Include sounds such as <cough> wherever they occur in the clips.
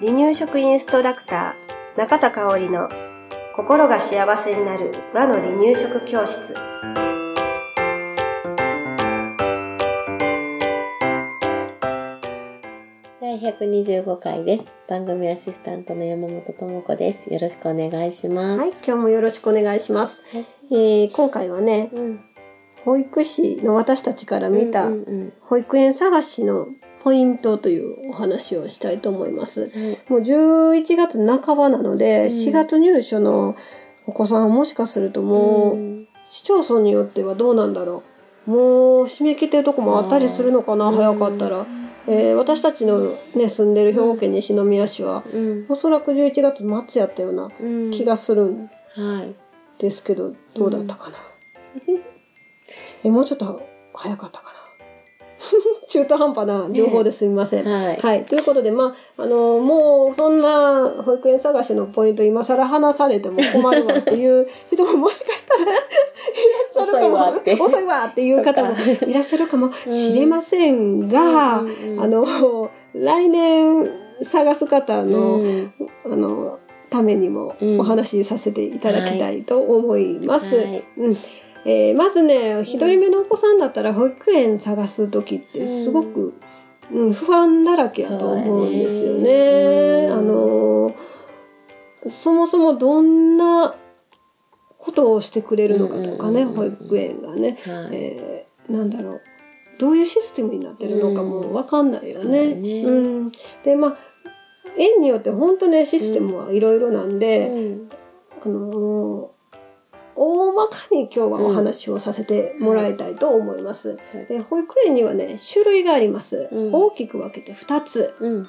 離乳食インストラクター中田香織の心が幸せになる和の離乳食教室第125回です。番組アシスタントの山本智子です。よろしくお願いします。はい、今日もよろしくお願いします。はい。えー今回はね、うん。保育士の私たちから見たうんうん保育園探しのポイントというお話をしたいと思います。うん。もう11月半ばなので、うん4月入所のお子さんはもしかするともう、ん市町村によってはどうなんだろう。もう締め切ってるとこもあったりするのかな、うん早かったら。えー私たちのね、住んでる兵庫県西宮市は、うん。おそらく11月末やったようなうん。気がするんはい。ですけど、どうだったかな。え、もうちょっと早かったかな。<laughs> 中途半端な情報ですみません。はい。はい。ということで、まあ、あの、もう、そんな保育園探しのポイント、今更話されても困るわっていう人ももしかしたら <laughs> <laughs> いらっしゃるかも。遅いわって遅いう方もいらっしゃるかもしれませんが、うんうんうんあの、来年探す方の、うんあの、ためにもうんお話しさせていただきたいと思います。はいうんえーまずね、一人目のお子さんだったら保育園探す時ってすごく、うん不安だらけやと思うんですよね。ね。うん。あのーそもそもどんなことをしてくれるのかとかね、うんうんうんうん。保育園がね、はい。えーなんだろうどういうシステムになってるのかもわかんないよね。うんうん。でまあ園によって本当ねシステムはいろいろなんで、うん。あのー大まかに今日はお話をさせてもらいたいと思います。はいで保育園にはね種類があります、うん。大きく分けて2つ。うん。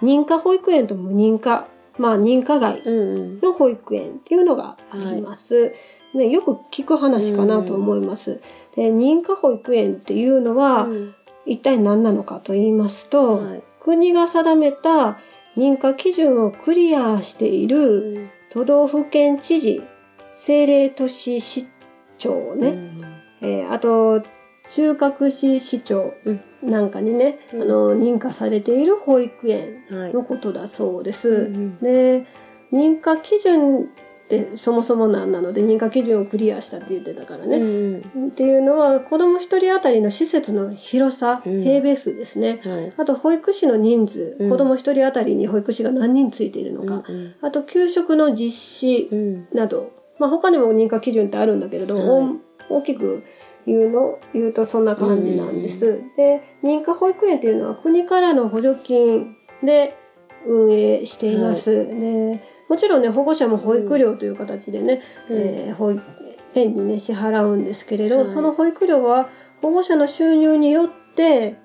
認可保育園と無認可。まあ認可外。の保育園っていうのがあります、ね、よく聞く話かなと思います、で認可保育園っていうのは、うん。一体何なのかと言いますと、はい。国が定めた認可基準をクリアしているうん。都道府県知事政令都市市長ね、えーあと中核市市長うん。なんかにね、うん。あの認可されている保育園うんはい。のことだそうです。うんで認可基準ってそもそも何なので認可基準をクリアしたって言ってたからうんね。うん。っていうのは子ども1人当たりの施設の広さ、うん。平米数ですね。はい。あと保育士の人数、うん。子ども1人当たりに保育士が何人ついているのか、うん。あと給食の実施うん。など、まあ、他にも認可基準ってあるんだけれど、はい大きく言うの言うとそんな感じなんです。で認可保育園っていうのは国からの補助金で運営しています。でもちろんね保護者も保育料という形でね、うんえー保育園にね支払うんですけれど、はいその保育料は保護者の収入によって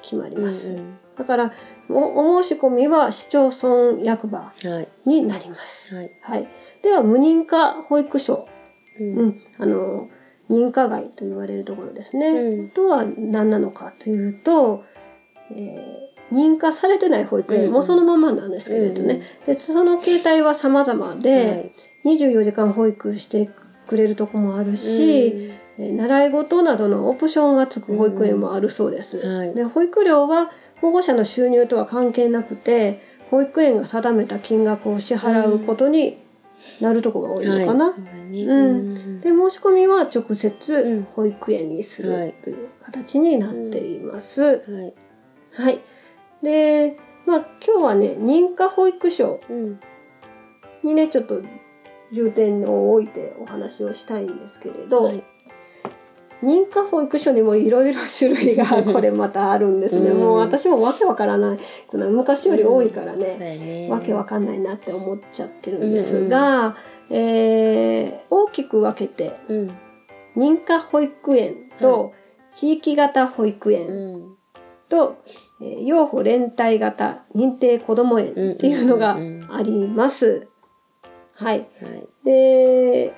決まります。うんだからおお申し込みは市町村役場うんはい。になります。はい。はい、では無認可保育所、ううん、あの認可外と言われるところですね、うん。とは何なのかというと、えー認可されてない保育園、うん。もそのままなんですけれどね、でその形態は様々で、24時間保育してくれるとこもあるし、えー習い事などのオプションがつく保育園もあるそうです、はい。で保育料は保護者の収入とは関係なくて保育園が定めた金額を支払うことになるとこが多いのかな、はい。うん。で申し込みは直うん。接保育園にすはいるという形になっています、はい。はい。でまあ今日はね認可保育所うん。にねちょっと重点を置いてお話をしたいんですけれど、はい認可保育所にもいろいろ種類が <laughs> これまたあるんですね、うんもう私もわけわからない昔より多いからね、やね。わけわかんないなって思っちゃってるんですが、えー大きく分けてうん。認可保育園と地域型保育園うん。と、えー養護連帯型認定こども園っていうのがあります。はい。はい。で、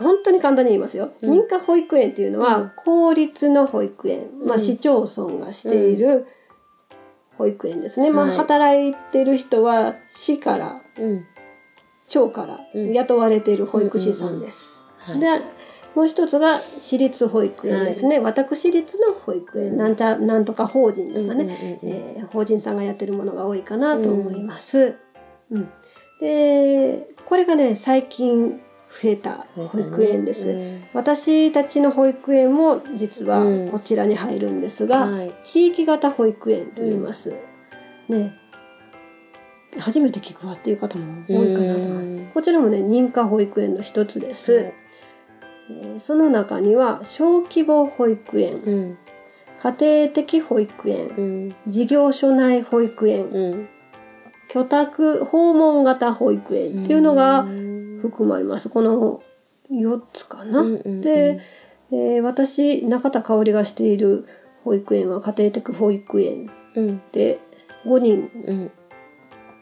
本当に簡単に言いますよ。うん。認可保育園っていうのは、うん。公立の保育園、まあ、うん。市町村がしている保育園ですね。まあ、はい。働いてる人は市から、うん。町からうん。雇われている保育士さんです。はい。で、もう一つが私立保育園ですね、私立の保育園。なんちゃなんとか法人とかね、えー法人さんがやってるものが多いかなと思います。うん。でこれがね最近増えた保育園です。私たちの保育園も実はこちらに入るんですが、はい。地域型保育園と言います。ね初めて聞くわっていう方も多いかなと思います。こちらもね認可保育園の一つです。はいえーその中には小規模保育園、うん。家庭的保育園、うん。事業所内保育園、うん。居宅訪問型保育園っていうのが含まれます。この4つかな。で、えー私、中田香織がしている保育園は家庭的保育園うん。で5人うん。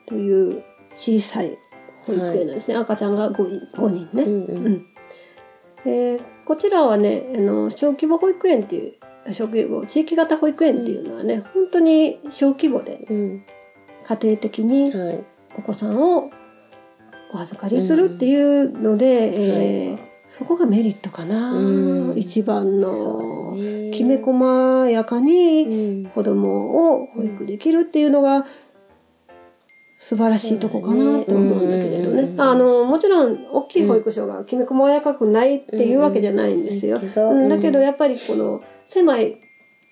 という小さい保育園なんですね。赤ちゃんが 5, 人5人ね。うん。うんえーこちらはねあの小規模保育園っていう小規模地域型保育園っていうのはね、本当に小規模でうん。家庭的にはい。お子さんをお預かりするっていうので、えーそこがメリットかな、うん。一番のきめ細やかにうん。子供を保育できるっていうのが素晴らしいとこかなと思うんだけれどね。うんあの、もちろん大きい保育所がきめ細やかくないっていうわけじゃないんですよ。うん。だけどやっぱりこの狭い、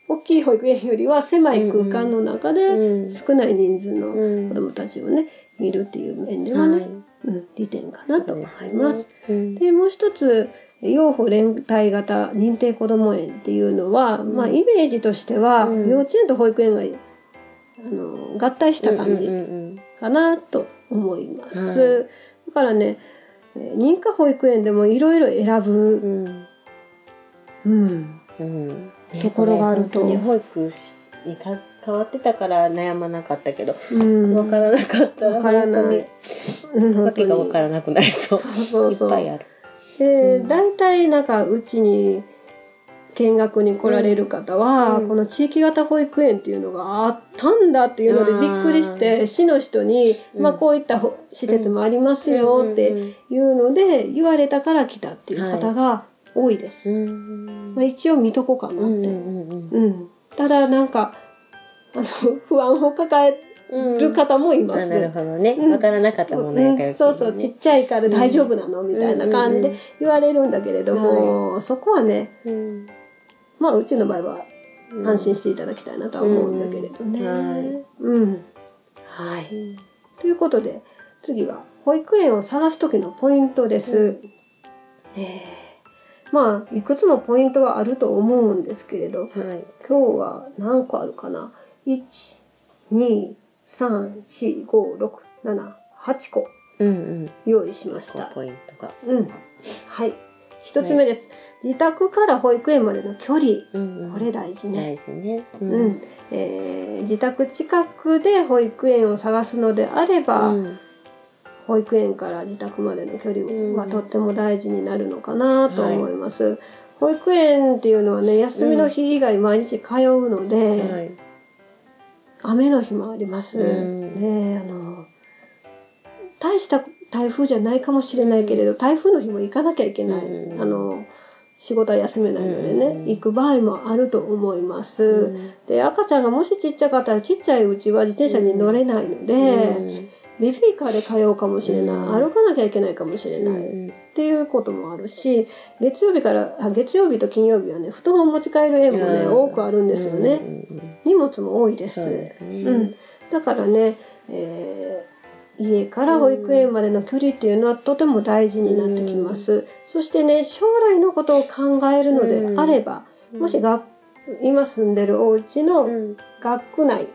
大きい保育園よりは狭い空間の中でうん。少ない人数のうん子供たちをね、見るっていう面ではね、うん、利点かなと思います。。うん。で、もう一つ、養護連帯型認定こども園っていうのは、うんまあイメージとしては、うん幼稚園と保育園があの合体した感じうんかなと思います。はいだからね、えー認可保育園でもいろいろ選ぶ、うんうん。うん、うん。ねところがあると本当に保育にか変わってたから悩まなかったけど、うん、わからなかったらわからない。うん本当にわけがわからなくなりそう。そうそうそういっぱいある。で、うん大体なんかうちに見学に来られる方は、うんこの地域型保育園っていうのがあったんだっていうのでびっくりして市の人に、うんまあ、こういったほ施設もありますよっていうので言われたから来たっていう方が多いです。まあ、一応見とこうかなって。ううんただなんかあの <laughs> 不安を抱えうん。る方もいます。あなるほどね。うんわからなかったものやからうんそうそうちっちゃいから大丈夫なの、みたいな感じで言われるんだけれども、そこはねうん。まあうちの場合はうん安心していただきたいなとは思うんだけれどね。うんうんはい。ということで次は保育園を探す時のポイントです。うんえーまあいくつもポイントはあると思うんですけれどはい。今日は何個あるかな ?1、2、3、4、5、6、7、8個うんうん。用意しました。ポイントが。うん。はい。一つ目です。自宅から保育園までの距離。うんうんこれ大事ね。大事ね。ううん。えー自宅近くで保育園を探すのであれば、うん保育園から自宅までの距離はうんとっても大事になるのかなと思います。保育園っていうのはね、休みの日以外毎日通うので、はい。雨の日もあります。うんねあの、大した台風じゃないかもしれないけれど、台風の日も行かなきゃいけない。うんあの、仕事は休めないのでね、うん行く場合もあると思います。うんで、赤ちゃんがもしちっちゃかったら、ちっちゃいうちは自転車に乗れないので、うんベビーカーで通うかもしれない、うん。歩かなきゃいけないかもしれない、うんっていうこともあるし、月曜日から、あ月曜日と金曜日はね、布団を持ち帰る園もね、うん。多くあるんですよね。荷物も多いです。そうん、だからね、えー家から保育園までの距離っていうのはとても大事になってきます。そしてね、将来のことを考えるのであれば、もしが今住んでるお家うのん。学区内、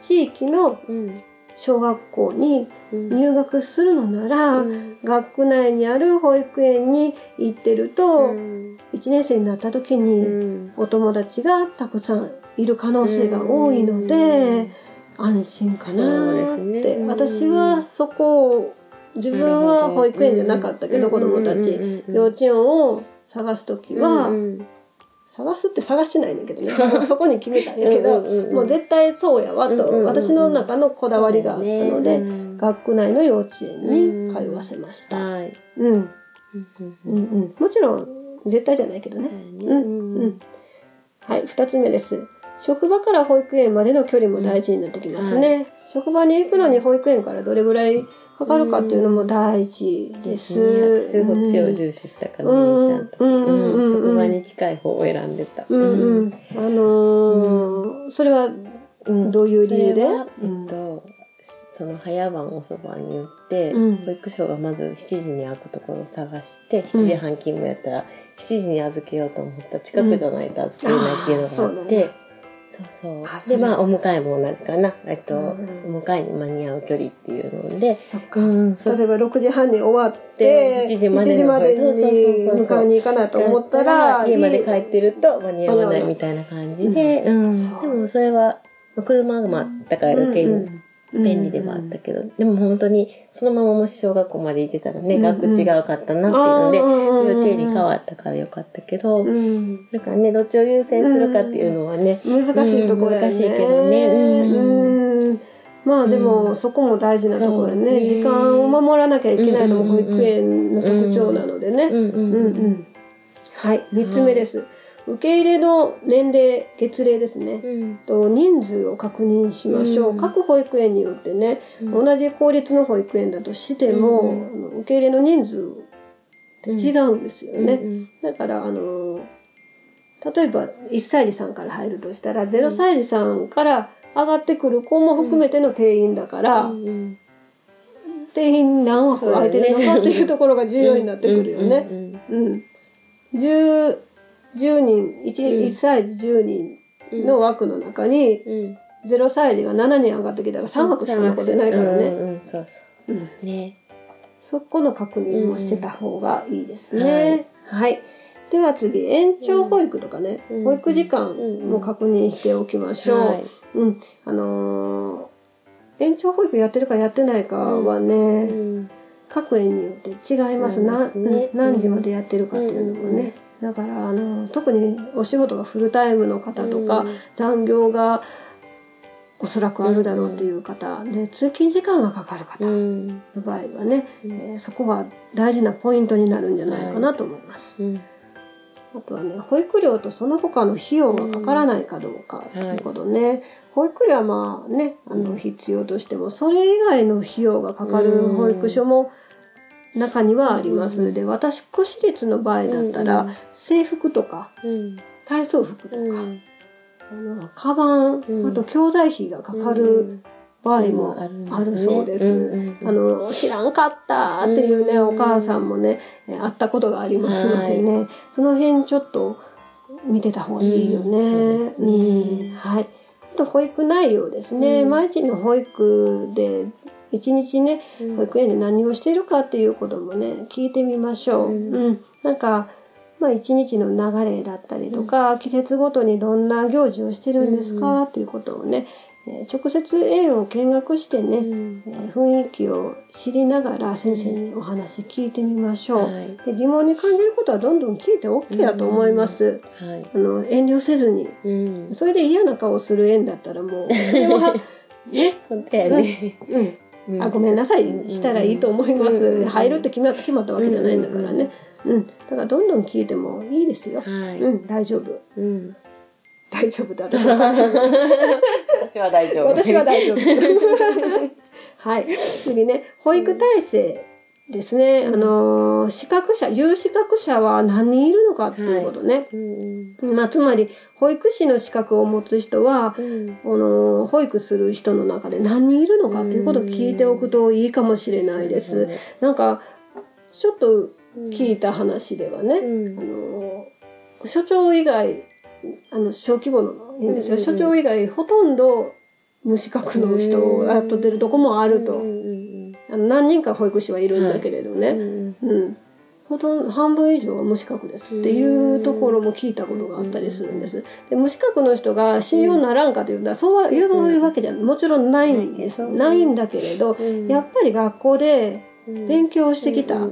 地域のうん小学校にうん。入学するのなら、うん。学区内にある保育園に行ってると、うん。1年生になった時に、うん。お友達がたくさんいる可能性が多いので、安心かなーって、ね。私はそこを自分は保育園じゃなかったけど、子供たち、幼稚園を探す時は、うん探すって探してないんだけどね。<laughs> そこに決めたんやけどうんもう絶対そうやわと、うんうんうん。私の中のこだわりがあったので、うん学区内の幼稚園に通わせました。はい。うん。うんうんうん。うん、もちろん絶対じゃないけどね。うんうんはい、二つ目です。職場から保育園までの距離も大事になってきますね。うん職場に行くのに保育園からどれぐらいかかるかっていうのも大事でです。ね。すごい血を重視したからね、うん。ちゃん。と。うん。うん。うん。うん。職場に近い方を選ん。でた。うん。うん。あのーそれはうん。どういう理由でえっと、その早番おそばによって、うん。保育所がまず7時に開くところを探して、7時半勤務やったら、7時に預けようと思ったら近くじゃないと預けれないっていうのがあって、そう。で、まあ、お迎えも同じかな。えっと、うんお迎えに間に合う距離っていうので、そっか。例えば6時半に終わって、で7時まで7時までに迎えに行かなと思ったら、家まで帰ってると間に合わないみたいな感じで、でもそれは、まあ車があったから余計に便利ではあったけど、でも本当にそのままもし小学校まで行ってたらね、うん学違うかったなっていうので、幼幼稚園に変わったからよかったけど、うん。だからね、どっちを優先するかっていうのはね、難しいところやね、うん難しいけどね。うん。うん。まあでも、うん。そこも大事なところやそうね。ね時間を守らなきゃいけないのも保育園の特徴なのでね、うんうんうんうん。はい。3つ目です、受け入れの年齢月齢ですね、うん。と人数を確認しましょう、うん。各保育園によってね、うん。同じ公立の保育園だとしても、うん。あの受け入れの人数って違うんですよね、うんだから、あの例えば1歳児さんから入るとしたら0歳児さんから上がってくる子も含めての定員だから、定員何枠空いてるのかっていうところが重要になってくるよね。うん。10, 10人1、うん1歳児10人の枠の中にうん0歳児が7人上がってきたら3枠しか残ってないからね。うんうんそうそうんう。ね。そこの確認もしてた方がいいですうんね。はい。では次、延長保育とかね、うん保育時間も確認しておきましょう。はい。うん。あのー延長保育やってるかやってないかはね、うん各園によって違います。な何時までやってるかっていうのもね。だから、あの、特にお仕事がフルタイムの方とか、残業がおそらくあるだろうっていう方、で、通勤時間がかかる方うん。の場合はね、うん。えーそこは大事なポイントになるんじゃないかなと思います。うん。あとはね、保育料とその他の費用がかからないかどうかということね。保育料はまあね、あのうん。必要としても、それ以外の費用がかかる保育所も中にはあります。うんで、私、私立の場合だったら、制服とか、うん。体操服とか、うん。あのカバン、うん。あと教材費がかかる場合もあるそうです。あの知らんかったっていうね、うんお母さんもねえ会ったことがありますのでね、その辺ちょっと見てた方がいいよね。うん。はい。あと保育内容ですね。うん。毎日の保育で一日ね保育園で何をしているかっていうこともね聞いてみましょう。ううん。ん。なんかまあ一日の流れだったりとか、季節ごとにどんな行事をしてるんですか、っていうことをね、えー直接園を見学してね、えー雰囲気を知りながら先生にお話聞いてみましょう。はい。で疑問に感じることはどんどん聞いて OK やと思います。はい。あの遠慮せずに。うん。それで嫌な顔する園だったらもう、それは、<laughs> <laughs> ね、本当やねうん。あ、ごめんなさい、したらいいと思います。うん入るって決まった決まったわけじゃないんだからね。うん。だからどんどん聞いてもいいですよ。はいうん、大丈夫。うん大丈夫だ。<laughs> 私は大丈夫。私は大丈夫私は大丈夫。<laughs> はい。次ね、保育体制ですね。うんあのー、資格者、有資格者は何人いるのかっていうことね。うんまあ、つまり、保育士の資格を持つ人は、うんあのー保育する人の中で何人いるのかっていうことを聞いておくといいかもしれないです。なんか、ちょっと聞いた話ではね、うんあのー所長以外、あの、小規模のいいんですよ。うんうんうん所長以外、ほとんど無資格の人を雇ってるとこもあると。あの何人か保育士はいるんだけれどうんね。うん。うん。ほとんど半分以上が無資格ですっていうところも聞いたことがあったりするんです。で無資格の人が信用ならんかというのは、そうは言うわけじゃもちろんないんです。うん。ないんだけれど、うん。やっぱり学校で勉強してきたっ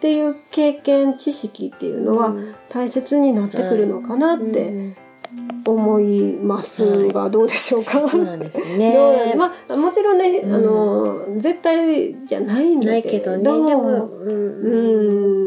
ていう経験、知識っていうのはうん。大切になってくるのかなってうん思いますが、どうでしょうか。そうなんですね。やまあ、もちろんね、うん。あの、絶対じゃないんだけれど、どね。でもう？うん。うやね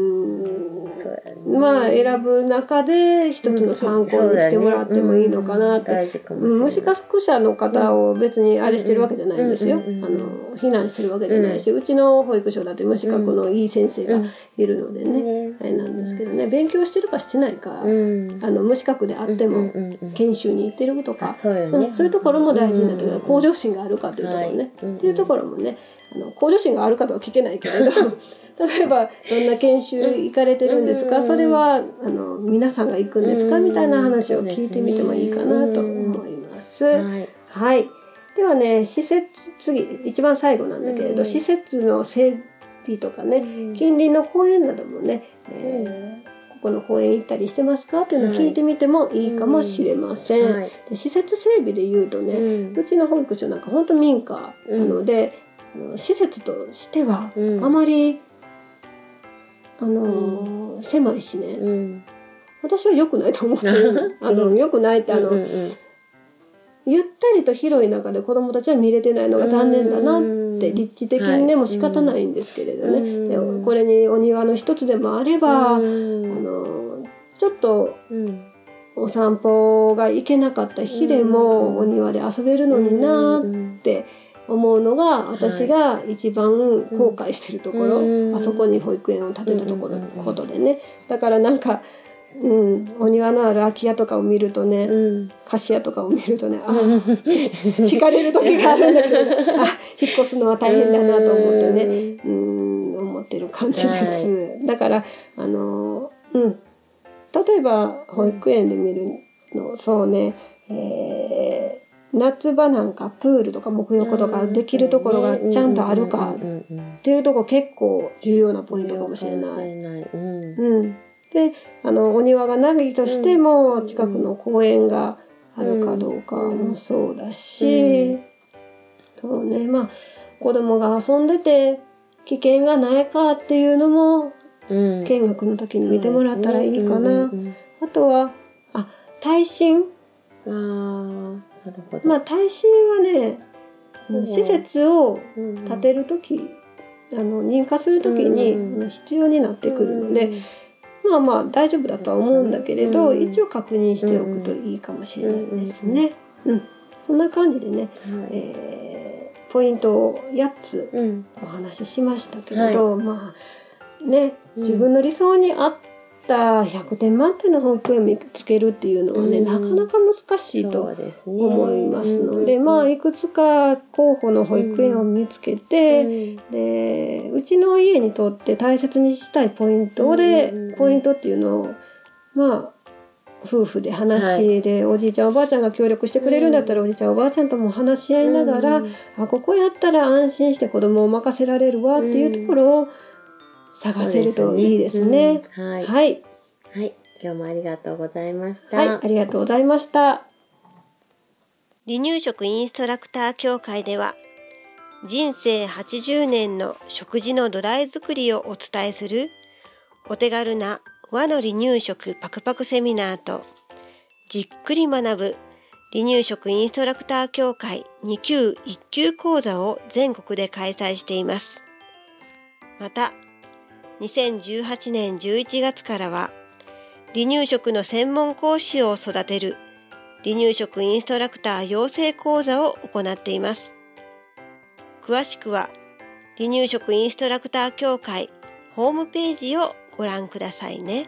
まあ選ぶ中で一つの参考にしてもらってもいいのかなって。うん無資格者の方を別にあれしてるわけじゃないんですよ。あの非難してるわけじゃないし、うちの保育所だって無資格のいい先生がいるのでね、ねあれなんですけどね勉強してるかしてないか、うん。あの無資格であっても、研修に行ってるとか、そういうところも大事になってくる、うん向上心があるかというところね、はい。っていうところもねあの向上心があるかとは聞けないけれど <laughs> 例えばどんな研修行かれてるんですか、うんそれはあの皆さんが行くんですか、うんみたいな話を聞いてみてもいいかなと思います。はいはい。ではね、施設、次、一番最後なんだけれど、うん施設の整備とかね、近隣の公園などもね、えーここの公園行ったりしてますか？っていうのを聞いてみてもいいかもしれません。はい。で施設整備で言うとね、うん。うちの保育所なんか本当民家なので、施設としてはうん。あまり、あのー狭いしね、うん。私は良くないと思ってる。<laughs> あの、良くないってあの、うんうんゆったりと広い中で子供たちは見れてないのが残念だなって立地的にね、はいもう仕方ないんですけれどね、うん。でこれにお庭の一つでもあれば、うん。あのちょっとうん。お散歩が行けなかった日でもお庭で遊べるのになって思うのが私が一番後悔してるところ、うん。あそこに保育園を建てたところ、うんことでね。だからなんか、うん、お庭のある空き家とかを見るとね、うん。貸し屋とかを見るとねあうん。惹かれる時があるんだけど <laughs> あ引っ越すのは大変だなと思ってねねうん思ってる感じです、はだからあのうん。例えば保育園で見るのそうね、えー夏場なんかプールとか沐浴とかできるところがちゃんとあるかっていうところ結構重要なポイントかもしれない。うんうん、であのお庭がないとしても近くの公園があるかどうかもそうだし、うん。そうね。まあ子供が遊んでて危険がないかっていうのもうん。見学の時に見てもらったらいいかな。あとはあ耐震？うんあまあ耐震はね、うん施設をうん建てる時あの認可する時に、必要になってくるので、まあまあ大丈夫だとは思うんだけれど、うん一応確認しておくといいかもしれないですね。うん、そんな感じでね、えーポイントを8つうん。お話ししましたけれど、まあねうん。自分の理想に合った100点満点の保育園を見つけるっていうのはね、うん。なかなか難しいと思いますので、うんまあいくつか候補の保育園を見つけて、でうちの家にとって大切にしたいポイントで、うんうんうん。ポイントっていうのをまあ夫婦で話で、おじいちゃんおばあちゃんが協力してくれるんだったら、おじいちゃん。おばあちゃんとも話し合いながら、うん。あここやったら安心して子供を任せられるわっていうところを探せるといいですね。うんはいはい、はい今日もありがとうございましたはい、ありがとうございました。離乳食インストラクター協会では人生80年の食事の土台作りをお伝えするお手軽な和の離乳食パクパクセミナーとじっくり学ぶ離乳食インストラクター協会2級1級講座を全国で開催しています。また、2018年11月からは離乳食の専門講師を育てる離乳食インストラクター養成講座を行っています。詳しくは離乳食インストラクター協会ホームページをご覧くださいね。